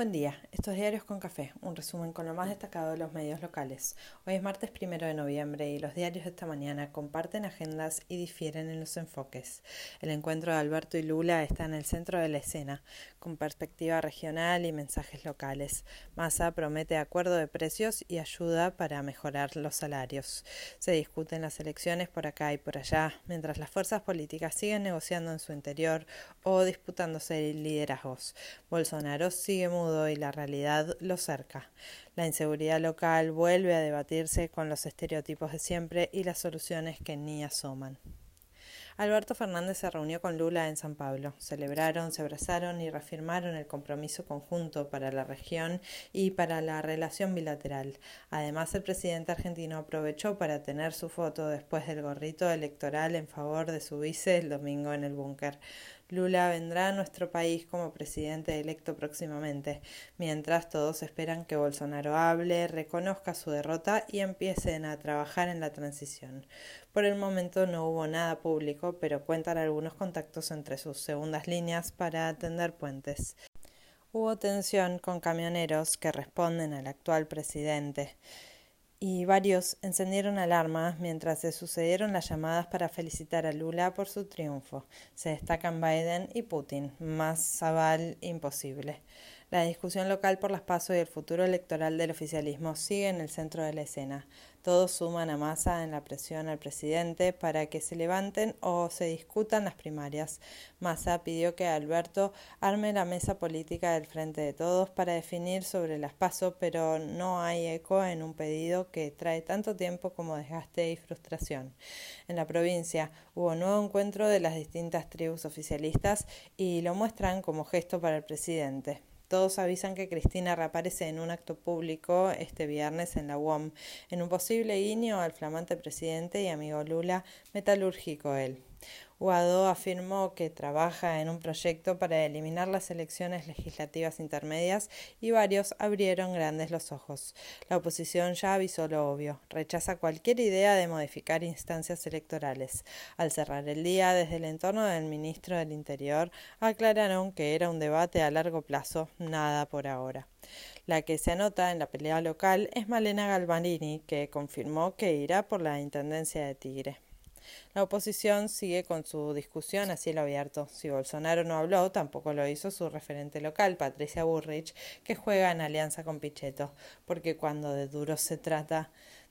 Buen día, estos diarios con café, un resumen con lo más destacado de los medios locales. Hoy es martes primero de noviembre y los diarios de esta mañana comparten agendas y difieren en los enfoques. El encuentro de Alberto y Lula está en el centro de la escena, con perspectiva regional y mensajes locales. Massa promete acuerdo de precios y ayuda para mejorar los salarios. Se discuten las elecciones por acá y por allá, mientras las fuerzas políticas siguen negociando en su interior o disputándose liderazgos. Bolsonaro sigue mudo y la realidad lo cerca. La inseguridad local vuelve a debatirse con los estereotipos de siempre y las soluciones que ni asoman. Alberto Fernández se reunió con Lula en San Pablo. Celebraron, se abrazaron y reafirmaron el compromiso conjunto para la región y para la relación bilateral. Además, el presidente argentino aprovechó para tener su foto después del gorrito electoral en favor de su vice el domingo en el búnker. Lula vendrá a nuestro país como presidente electo próximamente, mientras todos esperan que Bolsonaro hable, reconozca su derrota y empiecen a trabajar en la transición. Por el momento no hubo nada público, pero cuentan algunos contactos entre sus segundas líneas para atender puentes. Hubo tensión con camioneros que responden al actual presidente y varios encendieron alarmas mientras se sucedieron las llamadas para felicitar a Lula por su triunfo. Se destacan Biden y Putin, más Zaval imposible. La discusión local por las pasos y el futuro electoral del oficialismo sigue en el centro de la escena. Todos suman a masa en la presión al presidente para que se levanten o se discutan las primarias. Massa pidió que Alberto arme la mesa política del Frente de Todos para definir sobre las pasos, pero no hay eco en un pedido que trae tanto tiempo como desgaste y frustración. En la provincia hubo nuevo encuentro de las distintas tribus oficialistas y lo muestran como gesto para el presidente. Todos avisan que Cristina reaparece en un acto público este viernes en la UOM, en un posible guiño al flamante presidente y amigo Lula, metalúrgico él. Guado afirmó que trabaja en un proyecto para eliminar las elecciones legislativas intermedias y varios abrieron grandes los ojos. La oposición ya avisó lo obvio, rechaza cualquier idea de modificar instancias electorales. Al cerrar el día, desde el entorno del ministro del Interior, aclararon que era un debate a largo plazo, nada por ahora. La que se anota en la pelea local es Malena Galvanini, que confirmó que irá por la Intendencia de Tigre. La oposición sigue con su discusión a cielo abierto. Si Bolsonaro no habló, tampoco lo hizo su referente local, Patricia Burrich, que juega en alianza con Pichetto, porque cuando de duro se trata,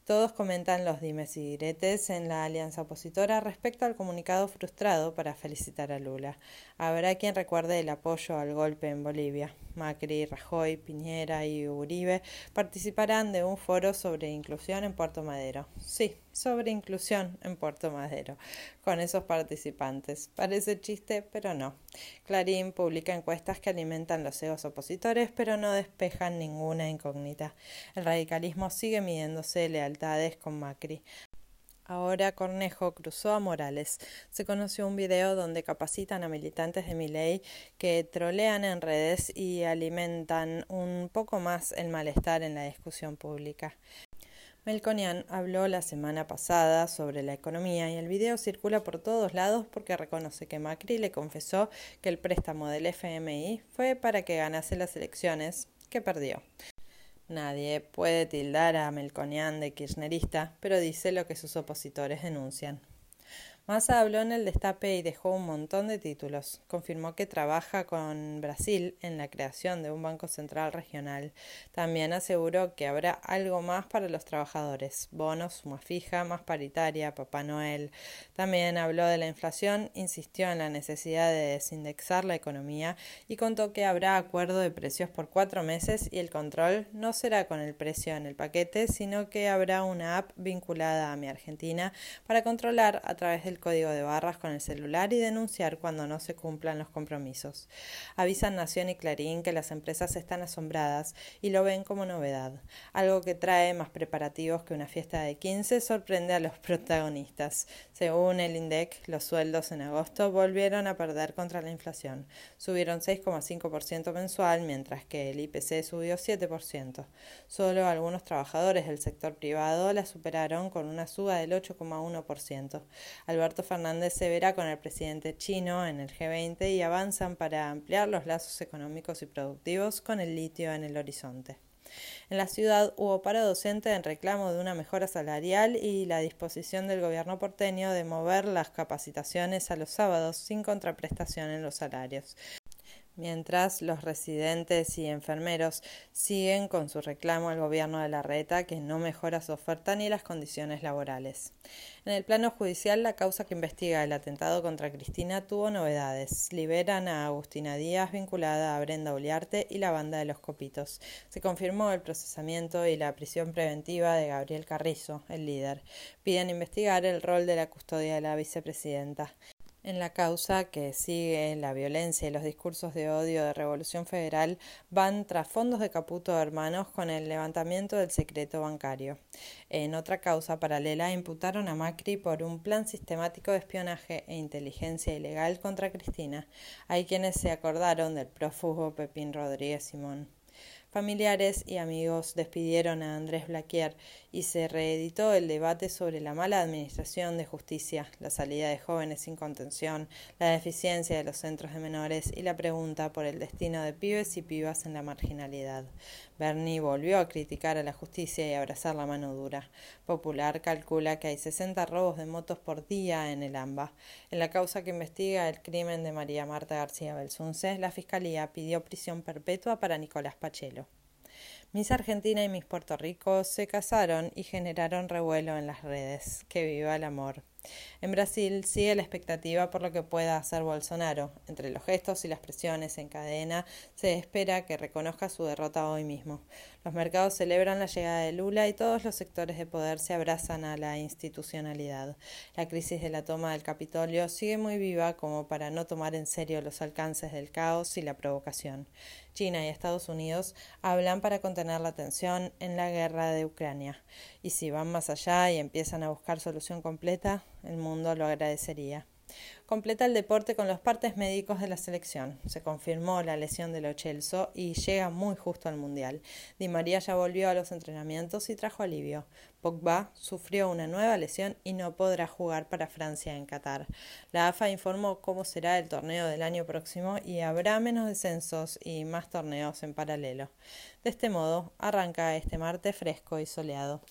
todos comentan los dimes y diretes en la alianza opositora respecto al comunicado frustrado para felicitar a Lula. Habrá quien recuerde el apoyo al golpe en Bolivia. Macri, Rajoy, Piñera y Uribe participarán de un foro sobre inclusión en Puerto Madero. Sí, sobre inclusión en Puerto Madero, con esos participantes. Parece chiste, pero no. Clarín publica encuestas que alimentan los egos opositores, pero no despejan ninguna incógnita. El radicalismo sigue midiéndose con Macri. Ahora Cornejo cruzó a Morales. Se conoció un video donde capacitan a militantes de Miley que trolean en redes y alimentan un poco más el malestar en la discusión pública. Melconian habló la semana pasada sobre la economía y el video circula por todos lados porque reconoce que Macri le confesó que el préstamo del FMI fue para que ganase las elecciones, que perdió. Nadie puede tildar a Melconian de kirchnerista, pero dice lo que sus opositores denuncian. Massa habló en el destape y dejó un montón de títulos. Confirmó que trabaja con Brasil en la creación de un Banco Central Regional. También aseguró que habrá algo más para los trabajadores, bonos, suma fija, más paritaria, Papá Noel. También habló de la inflación, insistió en la necesidad de desindexar la economía y contó que habrá acuerdo de precios por cuatro meses y el control no será con el precio en el paquete, sino que habrá una app vinculada a mi Argentina para controlar a través del código de barras con el celular y denunciar cuando no se cumplan los compromisos. Avisan Nación y Clarín que las empresas están asombradas y lo ven como novedad. Algo que trae más preparativos que una fiesta de 15 sorprende a los protagonistas. Según el INDEC, los sueldos en agosto volvieron a perder contra la inflación. Subieron 6,5% mensual, mientras que el IPC subió 7%. Solo algunos trabajadores del sector privado la superaron con una suba del 8,1%. Alberto Fernández se verá con el presidente chino en el G20 y avanzan para ampliar los lazos económicos y productivos con el litio en el horizonte. En la ciudad hubo paro docente en reclamo de una mejora salarial y la disposición del gobierno porteño de mover las capacitaciones a los sábados sin contraprestación en los salarios mientras los residentes y enfermeros siguen con su reclamo al gobierno de la reta que no mejora su oferta ni las condiciones laborales. En el plano judicial, la causa que investiga el atentado contra Cristina tuvo novedades. Liberan a Agustina Díaz vinculada a Brenda Uliarte y la banda de los Copitos. Se confirmó el procesamiento y la prisión preventiva de Gabriel Carrizo, el líder. Piden investigar el rol de la custodia de la vicepresidenta en la causa que sigue la violencia y los discursos de odio de Revolución Federal van tras fondos de Caputo Hermanos con el levantamiento del secreto bancario. En otra causa paralela imputaron a Macri por un plan sistemático de espionaje e inteligencia ilegal contra Cristina. Hay quienes se acordaron del prófugo Pepín Rodríguez Simón. Familiares y amigos despidieron a Andrés Blaquier y se reeditó el debate sobre la mala administración de justicia, la salida de jóvenes sin contención, la deficiencia de los centros de menores y la pregunta por el destino de pibes y pibas en la marginalidad. Bernie volvió a criticar a la justicia y abrazar la mano dura. Popular calcula que hay 60 robos de motos por día en el AMBA. En la causa que investiga el crimen de María Marta García Belsunce, la Fiscalía pidió prisión perpetua para Nicolás Pachelo. Miss Argentina y Miss Puerto Rico se casaron y generaron revuelo en las redes. Que viva el amor. En Brasil sigue la expectativa por lo que pueda hacer Bolsonaro. Entre los gestos y las presiones en cadena, se espera que reconozca su derrota hoy mismo. Los mercados celebran la llegada de Lula y todos los sectores de poder se abrazan a la institucionalidad. La crisis de la toma del Capitolio sigue muy viva como para no tomar en serio los alcances del caos y la provocación. China y Estados Unidos hablan para contener la tensión en la guerra de Ucrania. Y si van más allá y empiezan a buscar solución completa, el mundo lo agradecería. Completa el deporte con los partes médicos de la selección. Se confirmó la lesión de Lo Celso y llega muy justo al Mundial. Di María ya volvió a los entrenamientos y trajo alivio. Pogba sufrió una nueva lesión y no podrá jugar para Francia en Qatar. La AFA informó cómo será el torneo del año próximo y habrá menos descensos y más torneos en paralelo. De este modo, arranca este martes fresco y soleado.